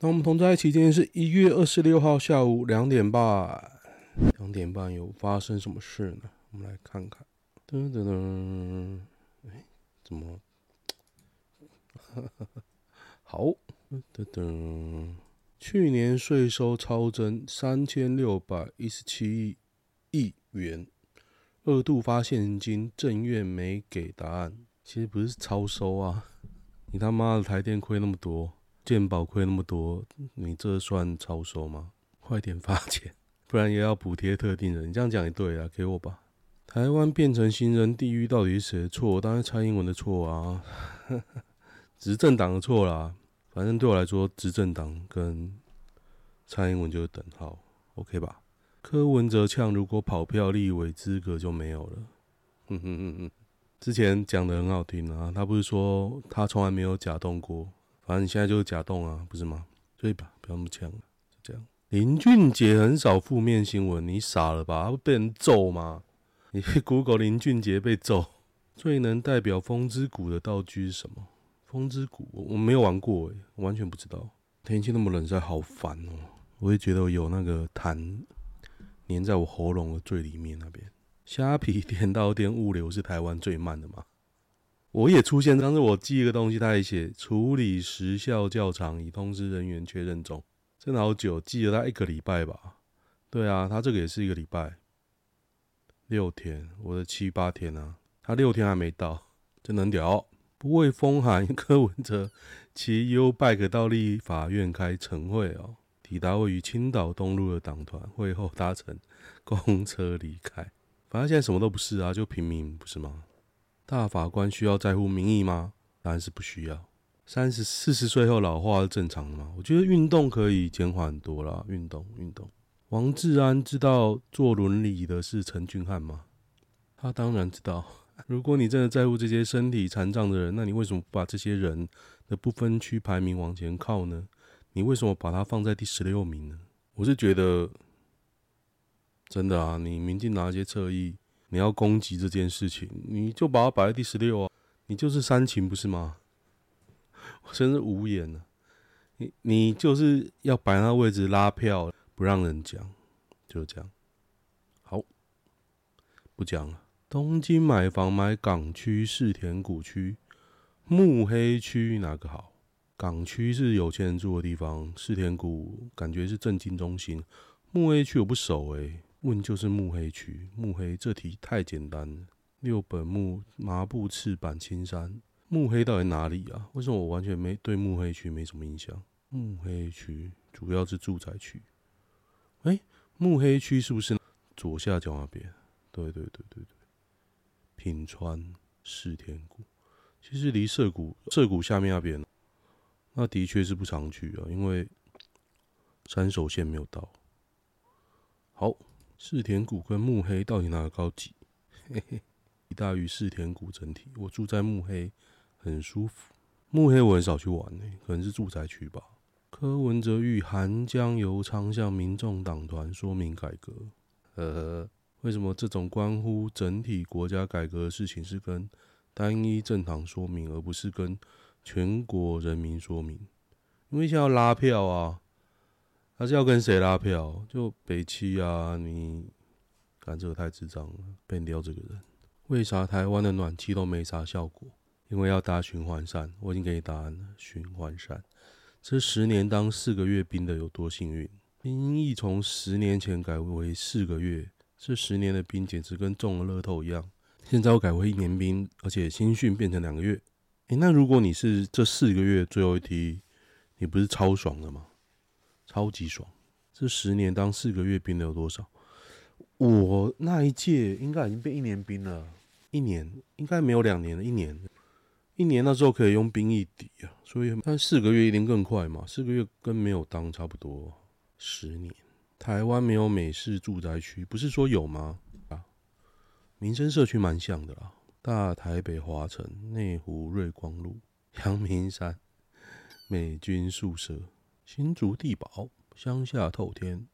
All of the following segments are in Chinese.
那我们同在一起，今天是一月二十六号下午两点半。两点半有发生什么事呢？我们来看看。噔噔噔，哎，怎么？好，噔噔。去年税收超增三千六百一十七亿元，二度发现金，政院没给答案。其实不是超收啊，你他妈的台电亏那么多，健保亏那么多，你这算超收吗？快点发钱，不然也要补贴特定人。你这样讲也对啊，给我吧。台湾变成行人地狱，到底是谁错？当然蔡英文的错啊，执政党的错啦。反正对我来说，执政党跟蔡英文就是等号，OK 吧？柯文哲呛，如果跑票立委资格就没有了。嗯哼嗯嗯，之前讲的很好听啊，他不是说他从来没有假动过，反正你现在就是假动啊，不是吗？对吧？不要那么呛，就这样。林俊杰很少负面新闻，你傻了吧？他会被人揍吗？你去 Google 林俊杰被揍，最能代表风之谷的道具是什么？风之谷，我没有玩过诶，我完全不知道。天气那么冷，实在好烦哦。我也觉得有那个痰粘在我喉咙的最里面那边。虾皮点到店物流是台湾最慢的吗？我也出现，当时我寄一个东西，他也写处理时效较长，已通知人员确认中。真的好久，寄了他一个礼拜吧？对啊，他这个也是一个礼拜，六天，我的七八天啊，他六天还没到，真能屌。不畏风寒，柯文哲骑 U-Bike 到立法院开晨会哦。抵达位于青岛东路的党团会后，搭乘公车离开。反正现在什么都不是啊，就平民不是吗？大法官需要在乎民意吗？答案是不需要。三十四十岁后老化是正常的吗？我觉得运动可以减缓很多啦。运动运动。王志安知道做伦理的是陈俊翰吗？他当然知道。如果你真的在乎这些身体残障的人，那你为什么不把这些人的不分区排名往前靠呢？你为什么把它放在第十六名呢？我是觉得，真的啊，你民进拿一些侧翼，你要攻击这件事情，你就把它摆在第十六啊，你就是煽情不是吗？我真是无言了，你你就是要摆那位置拉票，不让人讲，就这样，好，不讲了。东京买房买港区世田谷区、目黑区哪个好？港区是有钱人住的地方，世田谷感觉是政经中心。目黑区我不熟诶、问就是目黑区。目黑这题太简单了。六本木麻布赤坂青山，目黑到底哪里啊？为什么我完全没对目黑区没什么印象？目黑区主要是住宅区。哎、欸，目黑区是不是左下角那边？对对对对对。品川世田谷，其实离涩谷涩谷下面那边，那的确是不常去啊，因为山手线没有到。好，世田谷跟目黑到底哪个高级？嘿嘿，大于世田谷整体。我住在目黑，很舒服。目黑我很少去玩呢、可能是住宅区吧。柯文哲欲韩江油仓向民众党团说明改革，呵呵。为什么这种关乎整体国家改革的事情是跟单一政党说明，而不是跟全国人民说明？因为现在要拉票啊，他是要跟谁拉票？就北七啊，你干这个太智障了，变掉这个人。为啥台湾的暖气都没啥效果？因为要搭循环扇。我已经给你答案了，循环扇。这十年当四个月兵的有多幸运？兵役从十年前改为四个月。这十年的兵简直跟中了乐透一样。现在我改为一年兵，而且新训变成两个月。诶，那如果你是这四个月最后一梯，你不是超爽的吗？超级爽！这十年当四个月兵的有多少？我那一届应该已经变一年兵了，一年应该没有两年了，一年，一年那时候可以用兵役抵啊，所以但四个月一定更快嘛，四个月跟没有当差不多，十年。台湾没有美式住宅区，不是说有吗？啊，民生社区蛮像的啦。大台北华城、内湖瑞光路、阳明山美军宿舍、新竹地堡、乡下透天、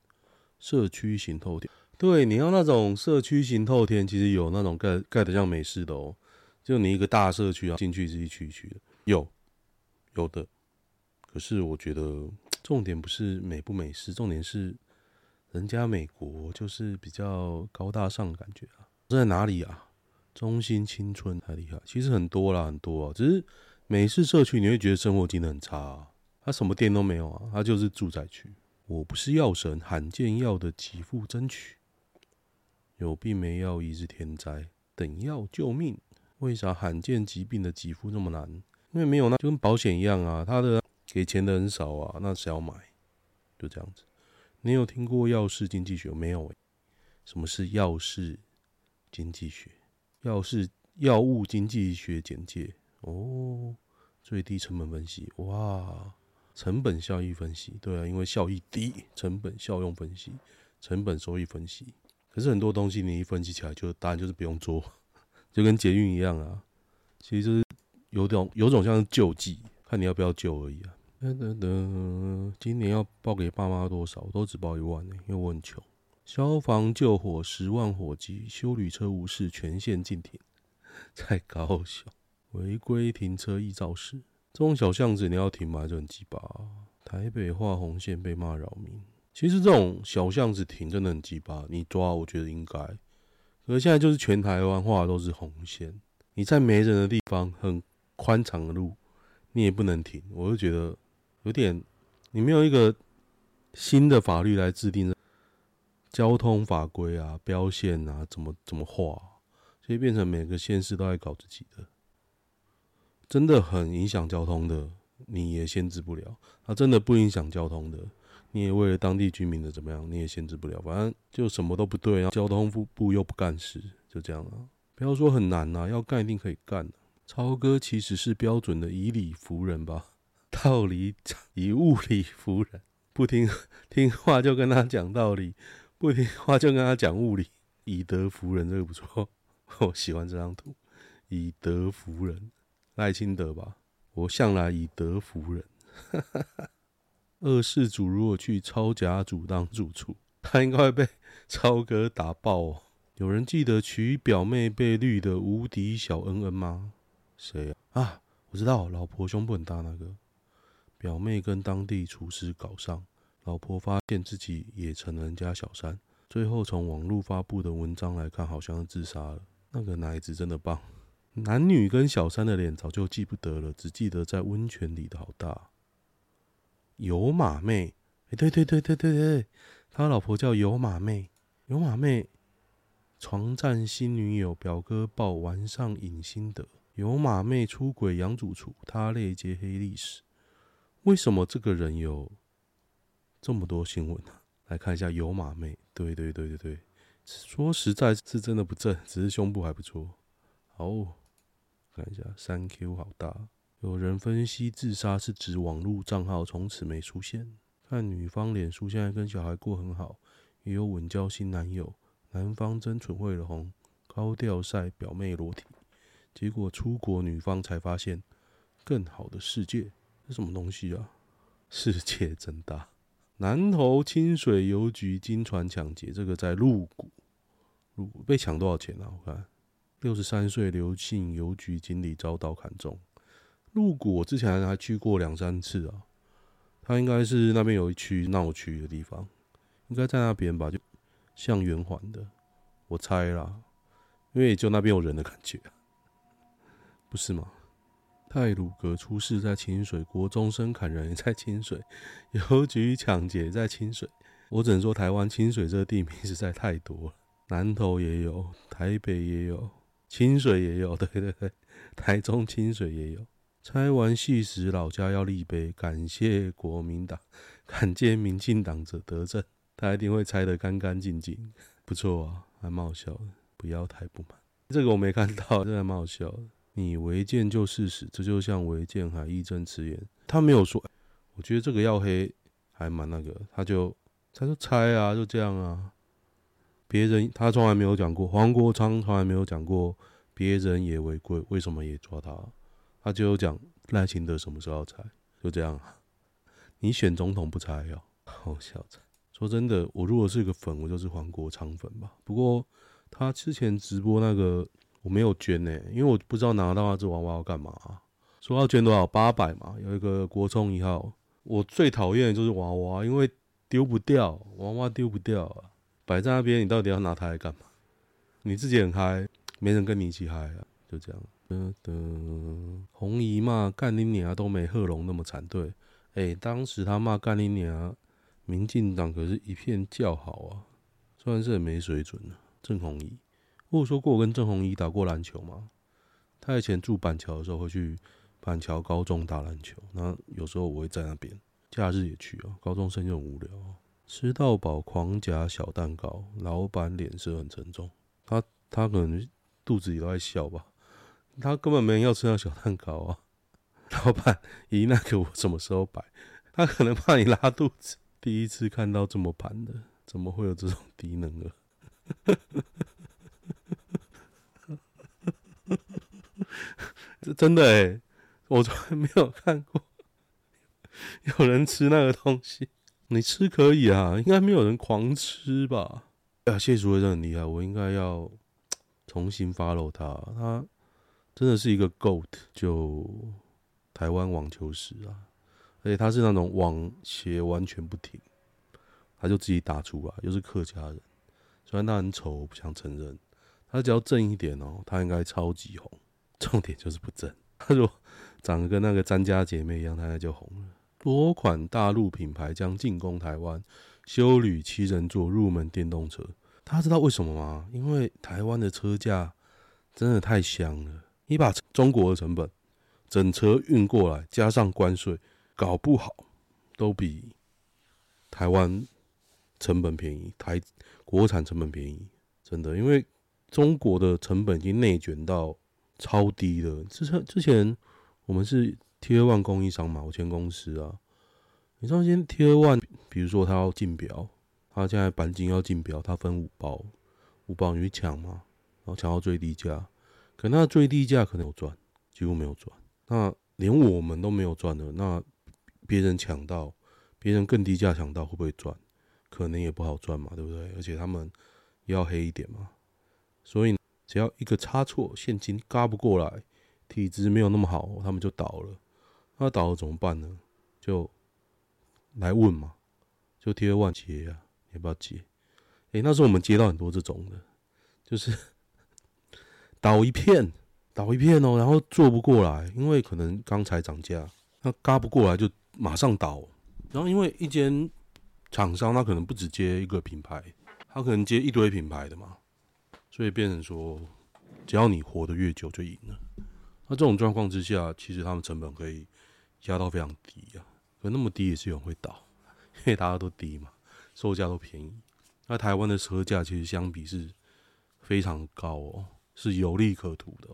社区型透天。对，你要那种社区型透天，其实有那种盖盖的像美式的哦。就你一个大社区啊，进去是一区一区的，有有的。可是我觉得重点不是美不美式，重点是人家美国就是比较高大上感觉啊。在哪里啊？中心青春太厉害，其实很多啦，很多啊。只是美式社区你会觉得生活机能很差啊，他什么店都没有啊，他就是住宅区。我不是药神，罕见药的给付争取，有病没药医是天灾，等药救命。为啥罕见疾病的给付那么难？因为没有那就跟保险一样啊，他的给钱的很少啊，那谁要买？就这样子。你有听过药事经济学没有？什么是药事经济学？药事药物经济学简介哦，最低成本分析哇。成本效益分析，对啊，因为效益低，成本效用分析，成本收益分析。可是很多东西你一分析起来，就答案就是不用做，就跟捷运一样啊。其实就是有种有种像是救济，看你要不要救而已啊。噔噔噔，今年要报给爸妈多少？我都只报一万呢、因为我很穷。消防救火十万火急，修旅车无事全线禁停，在高雄违规停车易肇事。这种小巷子你要停吗？就很鸡巴。台北画红线被骂扰民，其实这种小巷子停真的很鸡巴。你抓，我觉得应该。可是现在就是全台湾画的都是红线，你在没人的地方，很宽敞的路，你也不能停。我就觉得有点，你没有一个新的法律来制定交通法规啊、标线啊，怎么怎么画，所以变成每个县市都在搞自己的。真的很影响交通的，你也限制不了；啊，真的不影响交通的，你也为了当地居民的怎么样，你也限制不了。反正就什么都不对，啊交通部部又不干事，就这样啊。不要说很难啊，要干一定可以干。超哥其实是标准的以理服人吧，道理以物理服人，不听听话就跟他讲道理，不听话就跟他讲物理，以德服人，这个不错，我喜欢这张图，以德服人。赖清德吧，我向来以德服人。二世祖如果去超甲组当主厨，他应该会被超哥打爆哦。有人记得娶表妹被绿的无敌小恩恩吗？谁啊？啊，我知道，老婆胸部很大那个。表妹跟当地厨师搞上，老婆发现自己也成了人家小三，最后从网络发布的文章来看，好像是自杀了。那个奶子真的棒。男女跟小三的脸早就记不得了，只记得在温泉里的好大。有马妹，哎，对对对对对对，他老婆叫有马妹。有马妹床战新女友，表哥爆玩上瘾心得。有马妹出轨杨主厨，他类接黑历史。为什么这个人有这么多新闻呢？来看一下有马妹，对对对对对，说实在是真的不正，只是胸部还不错。好。看一下，三 Q 好大。有人分析，自杀是指网络账号从此没出现。看女方脸书，现在跟小孩过很好，也有稳交新男友。男方真蠢会了红，高调晒表妹裸体，结果出国女方才发现更好的世界。这什么东西啊？世界真大。南投清水邮局惊传抢劫，这个在鹿谷，鹿谷被抢多少钱啊？我看。六十三岁刘姓邮局经理遭刀砍中。鹿谷我之前还去过两三次啊，他应该是那边有一区闹区的地方，应该在那边吧，就像圆环的，我猜啦，因为也就那边有人的感觉，不是吗？太鲁阁出事在清水，国中生砍人也在清水，邮局抢劫在清水，我只能说台湾清水这个地名实在太多了，南投也有，台北也有。清水也有，对 对对，台中清水也有。拆完戏时，老家要立碑，感谢国民党，感谢民进党者得政，他一定会拆得干干净净，不错啊，还蛮好笑的。不要太不满，这个我没看到，这还蛮好笑的。你违建就事实，这就像违建还义正辞严。他没有说，我觉得这个要黑还蛮那个，他就他就拆啊，就这样啊。别人他从来没有讲过，黄国昌从来没有讲过，别人也违规，为什么也抓他？他就讲赖清德什么时候要拆，就这样。你选总统不拆呀？好笑。说真的，我如果是个粉，我就是黄国昌粉吧。不过他之前直播那个我没有捐呢、因为我不知道拿到那只娃娃要干嘛。说要捐多少？八百嘛，有一个国聪一号，我最讨厌的就是娃娃，因为丢不掉，娃娃丢不掉啊，摆在那边，你到底要拿它来干嘛？你自己很嗨，没人跟你一起嗨啊，就这样。噔噔，红姨骂干你娘都没贺龙那么惨，对，哎、当时他骂干你娘，民进党可是一片叫好啊，虽然是很没水准啊。郑红姨，我有说过我跟郑红姨打过篮球吗？他以前住板桥的时候会去板桥高中打篮球，那有时候我会在那边，假日也去啊。高中生就很无聊，吃到饱狂夹小蛋糕，老板脸色很沉重，他他可能肚子里都在笑吧。他根本没人要吃那小蛋糕啊！老板，咦，那个我什么时候摆？他可能怕你拉肚子。第一次看到这么盘的，怎么会有这种低能儿？这真的哎，我从来没有看过有人吃那个东西。你吃可以啊，应该没有人狂吃吧？啊，谢淑薇真的很厉害，我应该要重新 follow 他。他。真的是一个 GOAT，就台湾网球史啊！而且他是那种网鞋完全不停，他就自己打出来，又是客家人。虽然他很丑，我不想承认。他只要正一点哦，他应该超级红。重点就是不正。他说长得跟那个詹家姐妹一样，他应该就红了。多款大陆品牌将进攻台湾，修旅七人座入门电动车。大家知道为什么吗？因为台湾的车价真的太香了。你把中国的成本整车运过来，加上关税，搞不好都比台湾成本便宜，台国产成本便宜，真的，因为中国的成本已经内卷到超低了。之前之前我们是 Tier One 供应商嘛，我前公司啊，你知道现在 Tier One，比如说他要竞标，他现在钣金要竞标，他分五包，五包你去抢嘛，然后抢到最低价。可那最低价可能有赚，几乎没有赚。那连我们都没有赚的，那别人抢到，别人更低价抢到，会不会赚？可能也不好赚嘛，对不对？而且他们要黑一点嘛。所以只要一个差错，现金嘎不过来，体质没有那么好，他们就倒了。那倒了怎么办呢？就来问嘛，就贴万接呀，要不要接？诶、那时候我们接到很多这种的，就是。倒一片，倒一片哦，然后做不过来，因为可能刚才涨价，那轧不过来就马上倒。然后因为一间厂商，他可能不只接一个品牌，他可能接一堆品牌的嘛，所以变成说，只要你活得越久就赢了。那这种状况之下，其实他们成本可以压到非常低啊，可那么低也是有人会倒，因为大家都低嘛，售价都便宜。那台湾的车价其实相比是非常高哦。是有利可图的，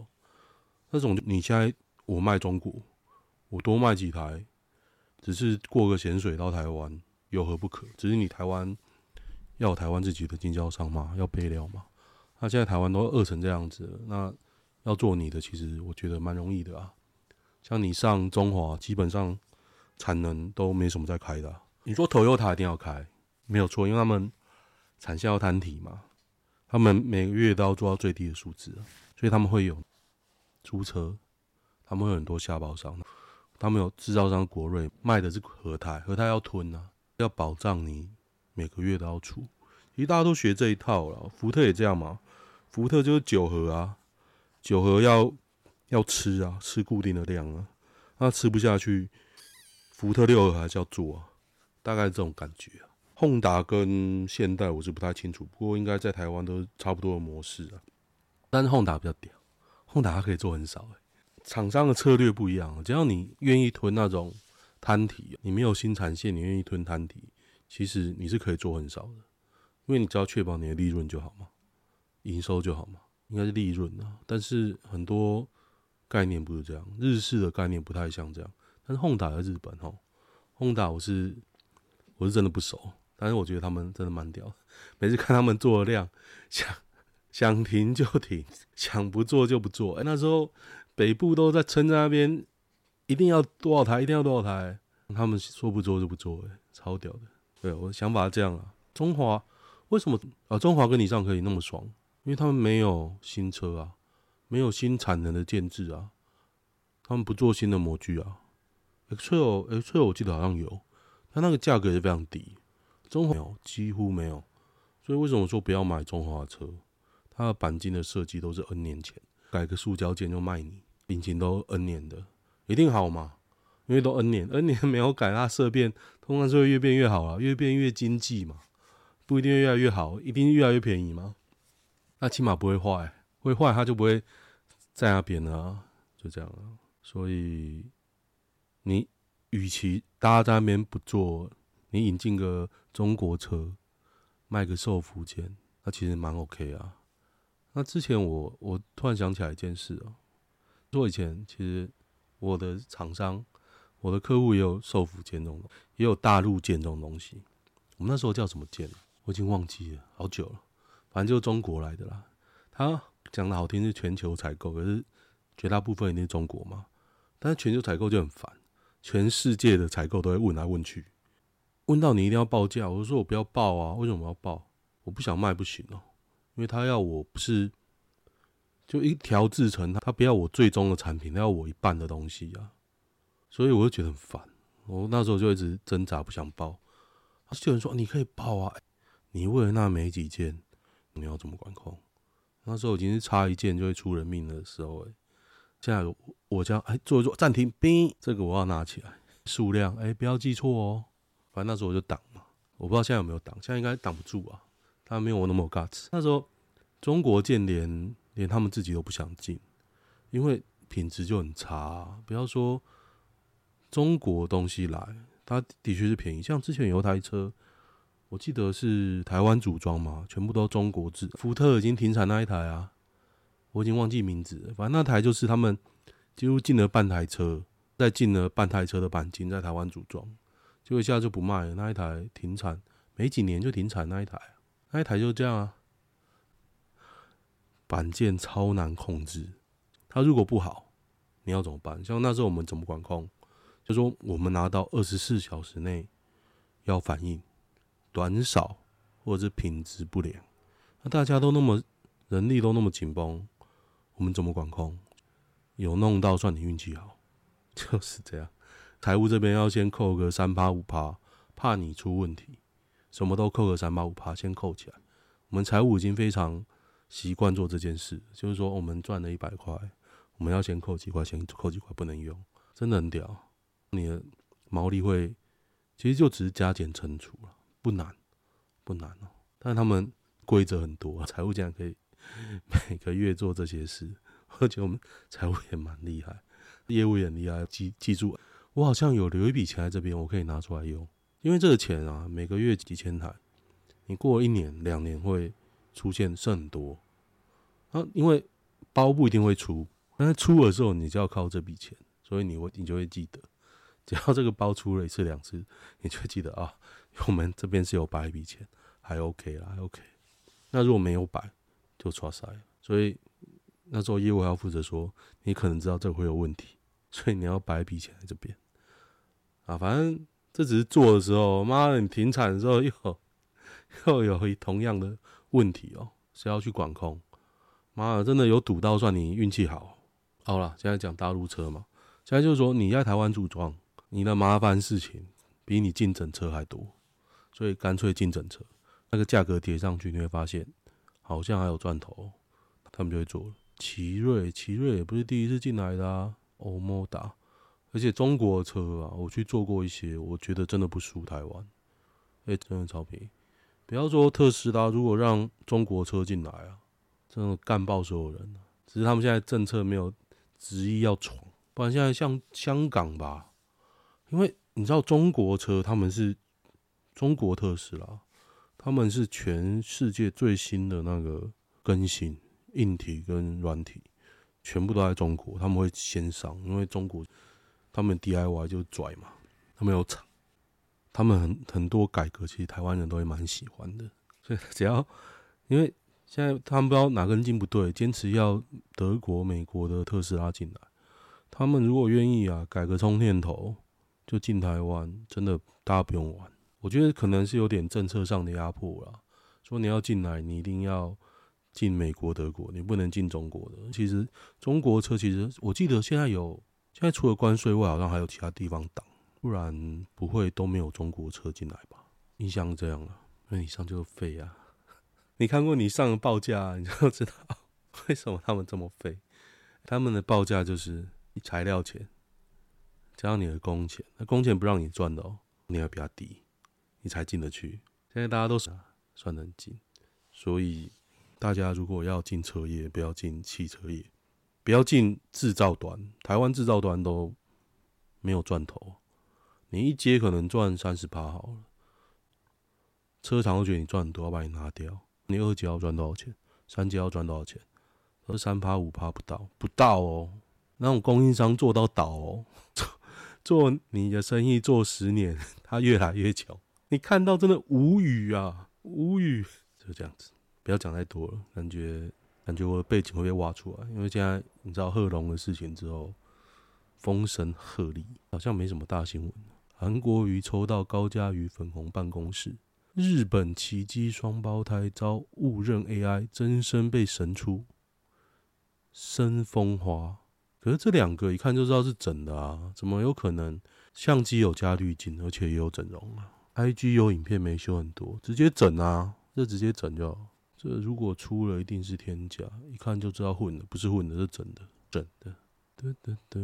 那种你现在我卖中国，我多卖几台，只是过个咸水到台湾，有何不可？只是你台湾要台湾自己的经销商嘛，要备料嘛。那现在台湾都饿成这样子了，那要做你的，其实我觉得蛮容易的啊。像你上中华，基本上产能都没什么在开的。你说 Toyota 一定要开，没有错，因为他们产线要摊体嘛。他们每个月都要做到最低的数字，所以他们会有租车，他们会很多下包商，他们有制造商国瑞卖的是和泰，和泰要吞啊，要保障你每个月都要出，其实大家都学这一套了，福特也这样嘛，福特就是九盒啊，九盒要要吃啊，吃固定的量啊，那吃不下去，福特六还是要做啊，大概是这种感觉啊。宏达跟现代我是不太清楚，不过应该在台湾都差不多的模式啊。但是宏达比较屌，宏达它可以做很少诶、厂商的策略不一样，只要你愿意吞那种摊体，你没有新产线，你愿意吞摊体，其实你是可以做很少的，因为你只要确保你的利润就好嘛，营收就好嘛，应该是利润啊。但是很多概念不是这样，日式的概念不太像这样。但是宏达在日本哦，宏达我是我是真的不熟。但是我觉得他们真的蛮屌的，每次看他们做的量，想想停就停，想不做就不做。哎、那时候北部都在撑在那边，一定要多少台，一定要多少台，他们说不做就不做，哎，超屌的。对，我想法是这样啊。中华为什么啊？中华跟你上可以那么爽？因为他们没有新车啊，没有新产能的建制啊，他们不做新的模具啊，，X-Trail，X-Trail 我记得好像有，它那个价格也是非常低，中华没有，几乎没有。所以为什么说不要买中华车？它的钣金的设计都是 N 年前，改个塑胶件就卖你，引擎都 N 年的，一定好嘛？因为都 N 年，N 年没有改，它色变通常是会越变越好啊，越变越经济嘛，不一定越来越好，一定越来越便宜吗？那起码不会坏，会坏它就不会在那边了啊，就这样啊。所以你与其大家在那边不做，你引进个中国车，卖个寿服件，那其实蛮 OK 啊。那之前我我突然想起来一件事啊，说以前其实我的厂商。我的客户也有寿服件这种，也有大陆件这种东西。我们那时候叫什么件？我已经忘记了，好久了。反正就是中国来的啦。他讲的好听是全球采购，可是绝大部分一定是中国嘛。但是全球采购就很烦，全世界的采购都会问来问去，问到你一定要报价。我就说我不要报啊，为什么要报？我不想卖不行哦，因为他要我不是就一条制成，他不要我最终的产品，他要我一半的东西啊。所以我就觉得很烦，我那时候就一直挣扎不想报。就有人说你可以报啊，你为了那没几件，你要怎么管控？那时候已经是差一件就会出人命的时候，哎，现在我这样哎做一做暂停，冰这个我要拿起来，数量哎不要记错哦。反正那时候我就挡嘛，我不知道现在有没有挡，现在应该挡不住啊，他没有我那么有 guts。那时候中国件连连他们自己都不想进，因为品质就很差，不要说。中国东西来，它的确是便宜。像之前有台车，我记得是台湾组装嘛，全部都中国制。福特已经停产那一台啊，我已经忘记名字了。反正那台就是他们几乎进了半台车，再进了半台车的钣金在台湾组装，结果一下就不卖了。那一台停产，没几年就停产那一台，那一台就这样啊。板件超难控制，它如果不好，你要怎么办？像那时候我们怎么管控？就说我们拿到二十四小时内要反应短少或者是品质不良，那大家都那么人力都那么紧绷，我们怎么管控？有弄到算你运气好，就是这样。财务这边要先扣个三趴五趴，怕你出问题，什么都扣个三趴五趴，先扣起来。我们财务已经非常习惯做这件事，就是说我们赚了一百块，我们要先扣几块钱，扣几块不能用，真的很屌。你的毛利会，其实就只是加减乘除了，不难，不难哦。但他们规则很多，财务竟然可以 每个月做这些事，而且我们财务也蛮厉害，业务也很厉害。记记住，我好像有留一笔钱在这边，我可以拿出来用。因为这个钱啊，每个月几千台，你过一年、两年会出现剩很多。啊，因为包不一定会出，但是出的时候你就要靠这笔钱，所以你会你就会记得。只要这个包出了一次两次，你就记得啊，我们这边是有摆一笔钱，还 OK 啦，还 OK。那如果没有摆，就剉赛。所以那时候业务还要负责说，你可能知道这会有问题，所以你要摆一笔钱在这边。啊，反正这只是做的时候，妈的，你停产的时候又又有一同样的问题哦，是要去管控。妈的，真的有赌到算你运气好。好了，现在讲大陆车嘛，现在就是说你在台湾组装。你的麻烦事情比你进整车还多，所以干脆进整车，那个价格叠上去，你会发现好像还有赚头，他们就会做了。奇瑞，奇瑞也不是第一次进来的啊，欧莫达，而且中国车啊，我去做过一些，我觉得真的不输台湾，哎，真的超便宜。不要说特斯拉，如果让中国车进来啊，真的干爆所有人，只是他们现在政策没有执意要闯，不然现在像香港吧。因为你知道中国车，他们是中国特斯拉，他们是全世界最新的那个更新，硬体跟软体全部都在中国，他们会先上，因为中国他们 DIY 就拽嘛，他们有厂，他们很很多改革，其实台湾人都会蛮喜欢的，所以 只要因为现在他们不知道哪根筋不对，坚持要德国、美国的特斯拉进来，他们如果愿意啊，改个充电头。就进台湾，真的大家不用玩。我觉得可能是有点政策上的压迫啦。说你要进来，你一定要进美国、德国，你不能进中国的。其实中国车，其实我记得现在有现在除了关税外，好像还有其他地方挡，不然不会都没有中国车进来吧？印象这样了，那你上就是废啊！你看过你上的报价，你就知道为什么他们这么废。他们的报价就是材料钱加上你的工钱，那工钱不让你赚的哦，你要比较低，你才进得去。现在大家都是算得很紧，所以大家如果要进车业，不要进汽车业。不要进制造端，台湾制造端都没有赚头。你一接可能赚三十趴好了，车厂会觉得你赚很多，要把你拿掉。你二阶要赚多少钱？三阶要赚多少钱？都三趴五趴不到，不到哦。那种供应商做到倒哦，做做你的生意做十年，他越来越穷。你看到真的无语啊，无语。就这样子，不要讲太多了，感觉。感觉我的背景会被挖出来，因为现在你知道贺龙的事情之后，风声鹤唳，好像没什么大新闻。韩国瑜抽到高嘉瑜粉红办公室，日本奇迹双胞胎遭误认 AI，真身被神出，生风花。可是这两个一看就知道是整的啊，怎么有可能？相机有加滤镜，而且也有整容啊，IG 有影片没修很多，直接整啊，这直接整就好。这如果出了，一定是天价，一看就知道混的，不是混的，是整的，整的。哒哒哒，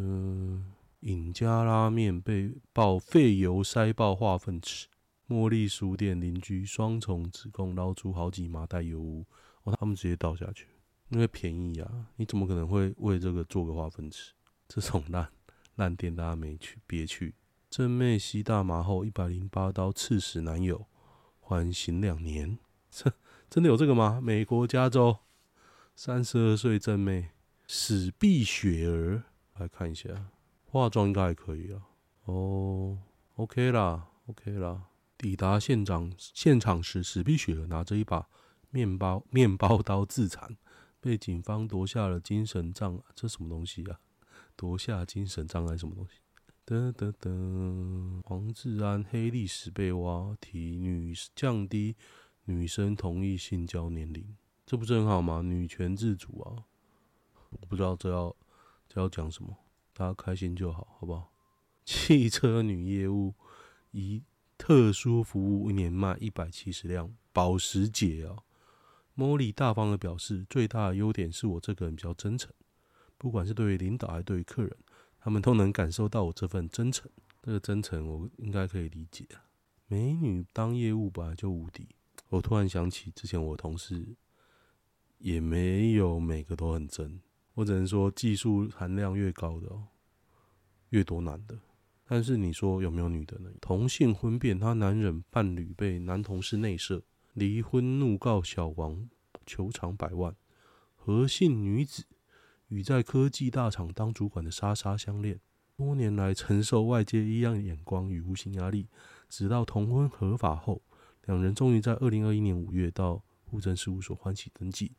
隐家拉面被爆废油塞爆化粪池，茉莉书店邻居双重指控捞出好几麻袋油污，哦，他们直接倒下去，因为便宜啊，你怎么可能会为这个做个化粪池？这种烂烂店大家没去，别去。正妹吸大麻后一百零八刀刺死男友，缓刑两年。这。真的有这个吗？美国加州三十二岁正妹史碧雪儿，来看一下，化妆应该还可以啊。哦，OK 啦，OK 啦。抵达现场现场时，史碧雪儿拿着一把面包面包刀自残，被警方夺下了精神障。这什么东西啊？夺下精神障碍什么东西？噔噔噔，黄志安黑历史被挖，提女降低。女生同意性交年龄，这不是很好吗？女权自主啊！我不知道这要这要讲什么，大家开心就好，好不好？汽车女业务以特殊服务，一年卖一百七十辆保时捷啊！莫莉大方的表示，最大的优点是我这个人比较真诚，不管是对于领导还是对于客人，他们都能感受到我这份真诚。这个真诚，我应该可以理解。美女当业务本来就无敌。我突然想起，之前我同事也没有每个都很真，我只能说技术含量越高的哦，越多男的。但是你说有没有女的呢？同性婚变，他男人伴侣被男同事内射，离婚怒告小王求偿百万。何姓女子与在科技大厂当主管的莎莎相恋，多年来承受外界异样眼光与无形压力，直到同婚合法后。两人终于在二零二一年五月到户政事务所欢喜登记，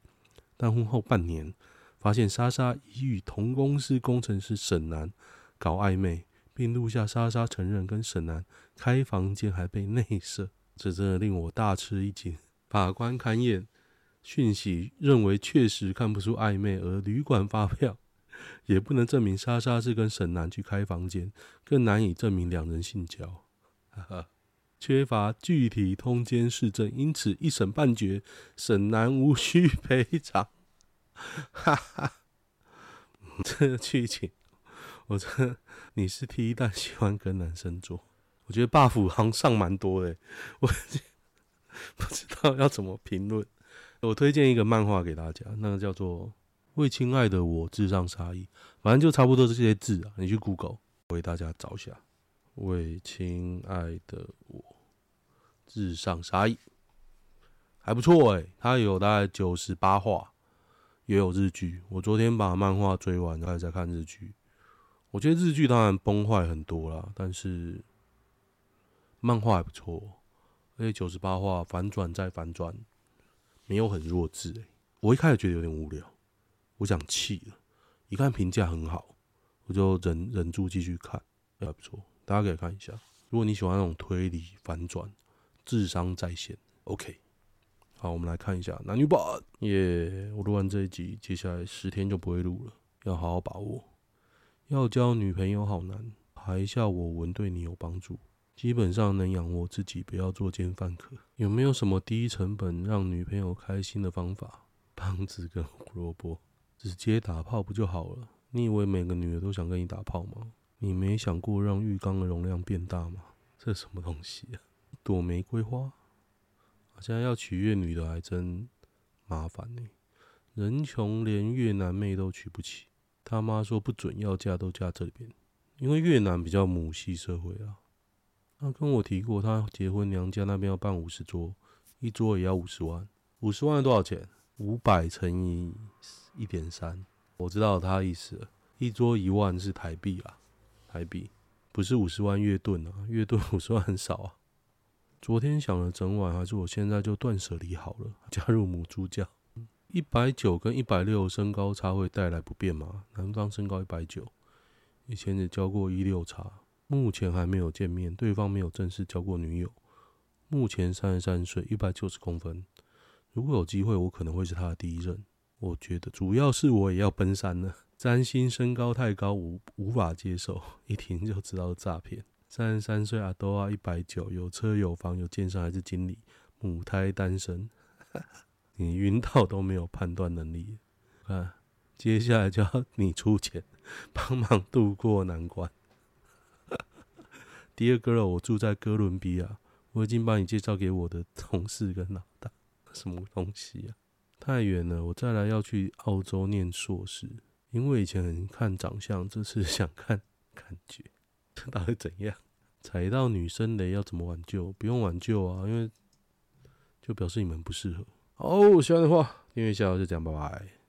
但婚后半年，发现莎莎已与同公司工程师沈南搞暧昧，并录下莎莎承认跟沈南开房间还被内射，这真的令我大吃一惊。法官勘验讯息认为确实看不出暧昧，而旅馆发票 也不能证明莎莎是跟沈南去开房间，更难以证明两人性交。哈哈。缺乏具体通奸事证，因此一审判决沈南无需赔偿。哈哈，这个剧情，我这你是 T 但喜欢跟男生做，我觉得 buff 好像上蛮多的，我不知道要怎么评论。我推荐一个漫画给大家，那个叫做《为亲爱的我至上杀意》，反正就差不多这些字啊，你去 Google，我为大家找一下。为亲爱的我至上杀意，还不错哎、欸，它有大概九十八话，也有日剧。我昨天把漫画追完，开始在看日剧。我觉得日剧当然崩坏很多啦，但是漫画还不错，而且九十八话反转再反转，没有很弱智哎、我一开始觉得有点无聊，我想弃了。一看评价很好，我就忍忍住继续看，还不错。大家可以看一下，如果你喜欢那种推理反转、智商在线，OK。好，我们来看一下男女版耶我录完这一集，接下来十天就不会录了，要好好把握。要交女朋友好难，还笑我文对你有帮助。基本上能养活自己，不要作奸犯科。有没有什么低成本让女朋友开心的方法？棒子跟胡萝卜，直接打炮不就好了？你以为每个女的都想跟你打炮吗？你没想过让浴缸的容量变大吗？这什么东西啊？一朵玫瑰花？现在要娶越女的还真麻烦呢。人穷连越南妹都娶不起，他妈说不准要嫁都嫁这边，因为越南比较母系社会啊。他跟我提过，他结婚娘家那边要办五十桌，一桌也要五十万。五十万多少钱？五百乘以一点三。我知道他意思，一桌一万是台币啊，台币不是五十万越盾啊，越盾五十万很少啊。昨天想了整晚，还是我现在就断舍离好了，加入母猪教。一百九跟一百六身高差会带来不便吗？男方身高一百九，以前也交过一六差。目前还没有见面，对方没有正式交过女友。目前三十三岁，一百九十公分。如果有机会，我可能会是他的第一任。我觉得主要是我也要奔三了，占星身高太高，无无法接受，一听就知道是诈骗。三十三岁阿多啊，一百九，有车有房有健身还是经理，母胎单身。你晕倒都没有判断能力，啊，接下来就要你出钱帮忙渡过难关。Dear girl，我住在哥伦比亚，我已经把你介绍给我的同事跟老大。什么东西啊？太远了，我再来要去澳洲念硕士。因为以前很看长相，这次想看感觉，这到底怎样？踩到女生雷要怎么挽救？不用挽救啊，因为就表示你们不适合。好，喜欢的话订阅一下，就这样，拜拜。